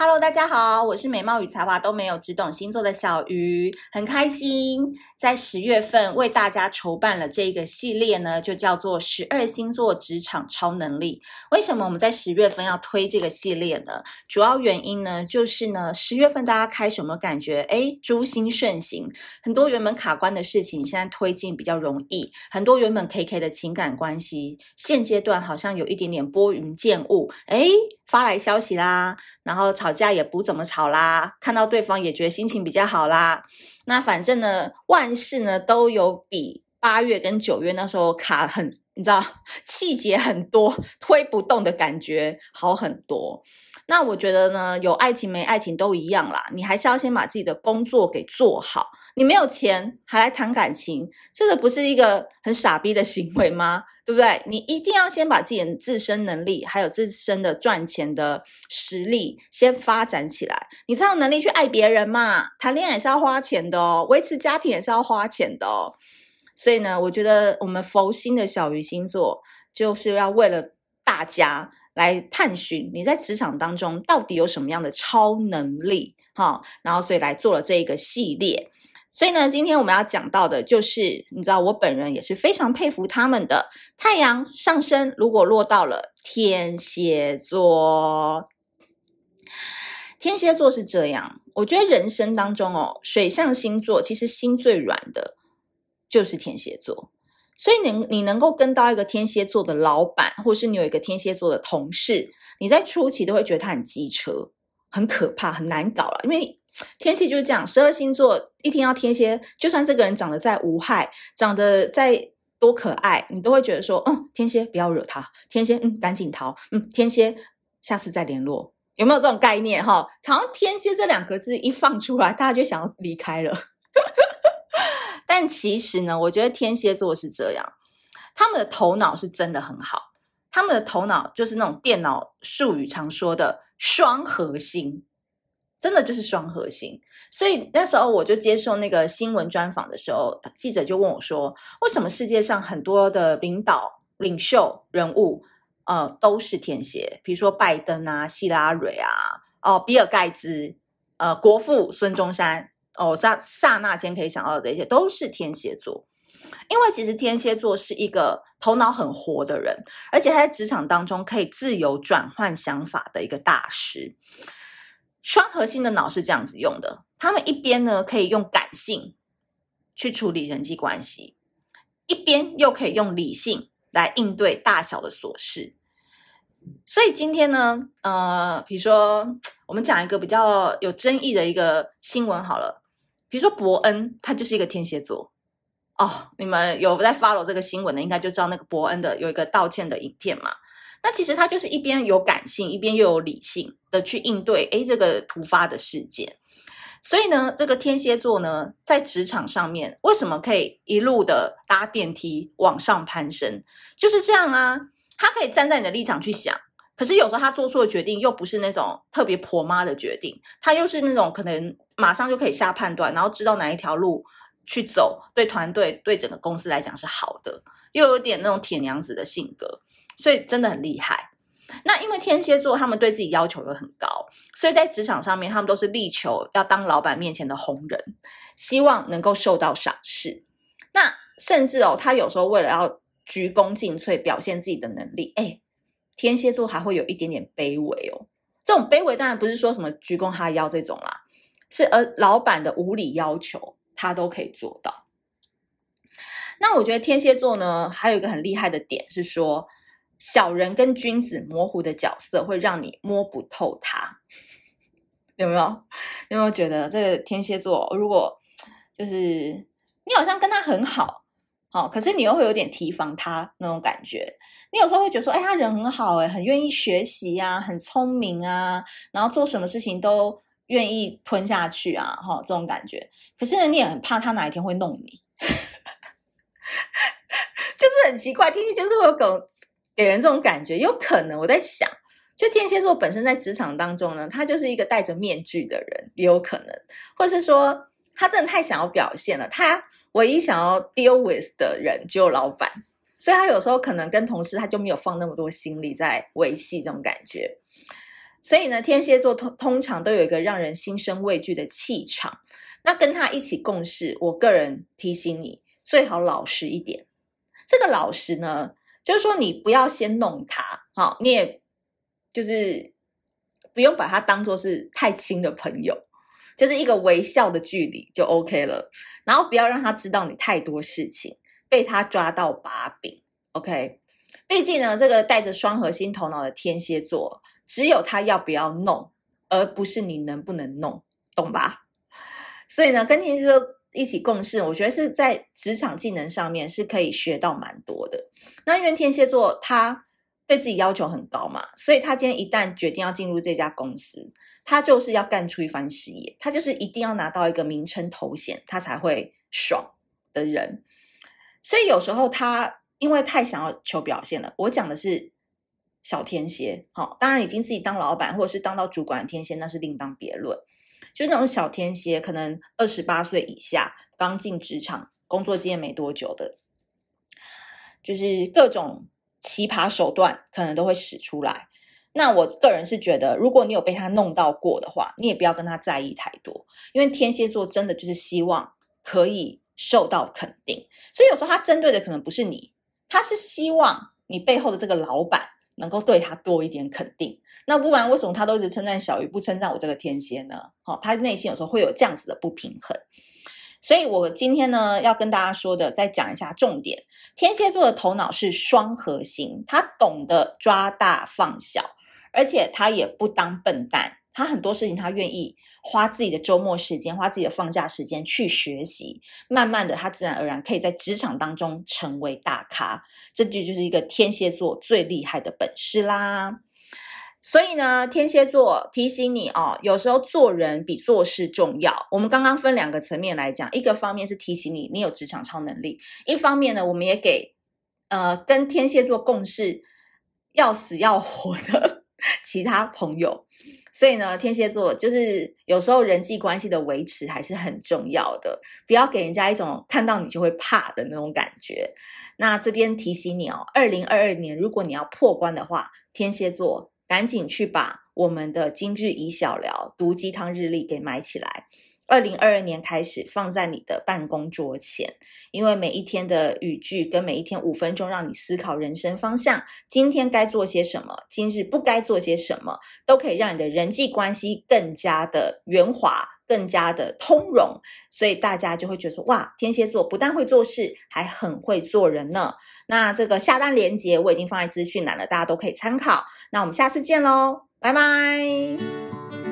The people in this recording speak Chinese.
Hello，大家好，我是美貌与才华都没有，只懂星座的小鱼，很开心在十月份为大家筹办了这一个系列呢，就叫做十二星座职场超能力。为什么我们在十月份要推这个系列呢？主要原因呢，就是呢，十月份大家开始有没有感觉，诶，诸星顺行，很多原本卡关的事情现在推进比较容易，很多原本 KK 的情感关系，现阶段好像有一点点拨云见雾，诶，发来消息啦，然后吵架也不怎么吵啦，看到对方也觉得心情比较好啦。那反正呢，万事呢都有比八月跟九月那时候卡很，你知道气节很多，推不动的感觉好很多。那我觉得呢，有爱情没爱情都一样啦，你还是要先把自己的工作给做好。你没有钱还来谈感情，这个不是一个很傻逼的行为吗？对不对？你一定要先把自己的自身能力，还有自身的赚钱的实力先发展起来，你才有能力去爱别人嘛。谈恋爱也是要花钱的哦，维持家庭也是要花钱的哦。所以呢，我觉得我们佛心的小鱼星座就是要为了大家。来探寻你在职场当中到底有什么样的超能力，哈，然后所以来做了这一个系列。所以呢，今天我们要讲到的就是，你知道我本人也是非常佩服他们的太阳上升，如果落到了天蝎座，天蝎座是这样，我觉得人生当中哦，水象星座其实心最软的，就是天蝎座。所以你你能够跟到一个天蝎座的老板，或是你有一个天蝎座的同事，你在初期都会觉得他很机车，很可怕，很难搞了。因为天蝎就是这样，十二星座一听到天蝎，就算这个人长得再无害，长得再多可爱，你都会觉得说，嗯，天蝎不要惹他，天蝎嗯赶紧逃，嗯，天蝎下次再联络，有没有这种概念哈？好像天蝎这两个字一放出来，大家就想要离开了。但其实呢，我觉得天蝎座是这样，他们的头脑是真的很好，他们的头脑就是那种电脑术语常说的双核心，真的就是双核心。所以那时候我就接受那个新闻专访的时候，记者就问我说：“为什么世界上很多的领导、领袖人物，呃，都是天蝎？比如说拜登啊、希拉蕊啊、哦，比尔盖茨、呃，国父孙中山。”哦，刹刹那间可以想到的这些都是天蝎座，因为其实天蝎座是一个头脑很活的人，而且他在职场当中可以自由转换想法的一个大师。双核心的脑是这样子用的，他们一边呢可以用感性去处理人际关系，一边又可以用理性来应对大小的琐事。所以今天呢，呃，比如说我们讲一个比较有争议的一个新闻好了。比如说伯恩，他就是一个天蝎座哦。你们有在 follow 这个新闻的，应该就知道那个伯恩的有一个道歉的影片嘛。那其实他就是一边有感性，一边又有理性的去应对诶这个突发的事件。所以呢，这个天蝎座呢，在职场上面为什么可以一路的搭电梯往上攀升？就是这样啊，他可以站在你的立场去想。可是有时候他做出的决定又不是那种特别婆妈的决定，他又是那种可能马上就可以下判断，然后知道哪一条路去走，对团队、对整个公司来讲是好的，又有点那种铁娘子的性格，所以真的很厉害。那因为天蝎座他们对自己要求又很高，所以在职场上面他们都是力求要当老板面前的红人，希望能够受到赏识。那甚至哦，他有时候为了要鞠躬尽瘁，表现自己的能力，哎。天蝎座还会有一点点卑微哦，这种卑微当然不是说什么鞠躬哈腰这种啦，是而老板的无理要求他都可以做到。那我觉得天蝎座呢，还有一个很厉害的点是说，小人跟君子模糊的角色会让你摸不透他，有没有？有没有觉得这个天蝎座如果就是你好像跟他很好？好，可是你又会有点提防他那种感觉。你有时候会觉得说，哎，他人很好，哎，很愿意学习啊，很聪明啊，然后做什么事情都愿意吞下去啊，哈，这种感觉。可是呢，你也很怕他哪一天会弄你，就是很奇怪。天蝎就是会有给给人这种感觉，有可能我在想，就天蝎座本身在职场当中呢，他就是一个戴着面具的人，也有可能，或是说他真的太想要表现了，他。唯一想要 deal with 的人只有老板，所以他有时候可能跟同事他就没有放那么多心力在维系这种感觉。所以呢，天蝎座通通常都有一个让人心生畏惧的气场。那跟他一起共事，我个人提醒你，最好老实一点。这个老实呢，就是说你不要先弄他，好，你也就是不用把他当做是太亲的朋友，就是一个微笑的距离就 OK 了。然后不要让他知道你太多事情，被他抓到把柄，OK。毕竟呢，这个带着双核心头脑的天蝎座，只有他要不要弄，而不是你能不能弄，懂吧？所以呢，跟天蝎座一起共事，我觉得是在职场技能上面是可以学到蛮多的。那因为天蝎座他对自己要求很高嘛，所以他今天一旦决定要进入这家公司，他就是要干出一番事业，他就是一定要拿到一个名称头衔，他才会爽的人。所以有时候他。因为太想要求表现了，我讲的是小天蝎，好，当然已经自己当老板或者是当到主管的天蝎，那是另当别论。就那种小天蝎，可能二十八岁以下，刚进职场，工作经验没多久的，就是各种奇葩手段可能都会使出来。那我个人是觉得，如果你有被他弄到过的话，你也不要跟他在意太多，因为天蝎座真的就是希望可以受到肯定，所以有时候他针对的可能不是你。他是希望你背后的这个老板能够对他多一点肯定，那不然为什么他都一直称赞小鱼，不称赞我这个天蝎呢？好，他内心有时候会有这样子的不平衡。所以我今天呢要跟大家说的，再讲一下重点。天蝎座的头脑是双核心，他懂得抓大放小，而且他也不当笨蛋。他很多事情，他愿意花自己的周末时间，花自己的放假时间去学习。慢慢的，他自然而然可以在职场当中成为大咖。这就就是一个天蝎座最厉害的本事啦。所以呢，天蝎座提醒你哦，有时候做人比做事重要。我们刚刚分两个层面来讲，一个方面是提醒你，你有职场超能力；一方面呢，我们也给呃跟天蝎座共事要死要活的 其他朋友。所以呢，天蝎座就是有时候人际关系的维持还是很重要的，不要给人家一种看到你就会怕的那种感觉。那这边提醒你哦，二零二二年如果你要破关的话，天蝎座赶紧去把我们的今日宜小聊毒鸡汤日历给买起来。二零二二年开始放在你的办公桌前，因为每一天的语句跟每一天五分钟，让你思考人生方向。今天该做些什么？今日不该做些什么？都可以让你的人际关系更加的圆滑，更加的通融。所以大家就会觉得说：哇，天蝎座不但会做事，还很会做人呢。那这个下单链接我已经放在资讯栏了，大家都可以参考。那我们下次见喽，拜拜。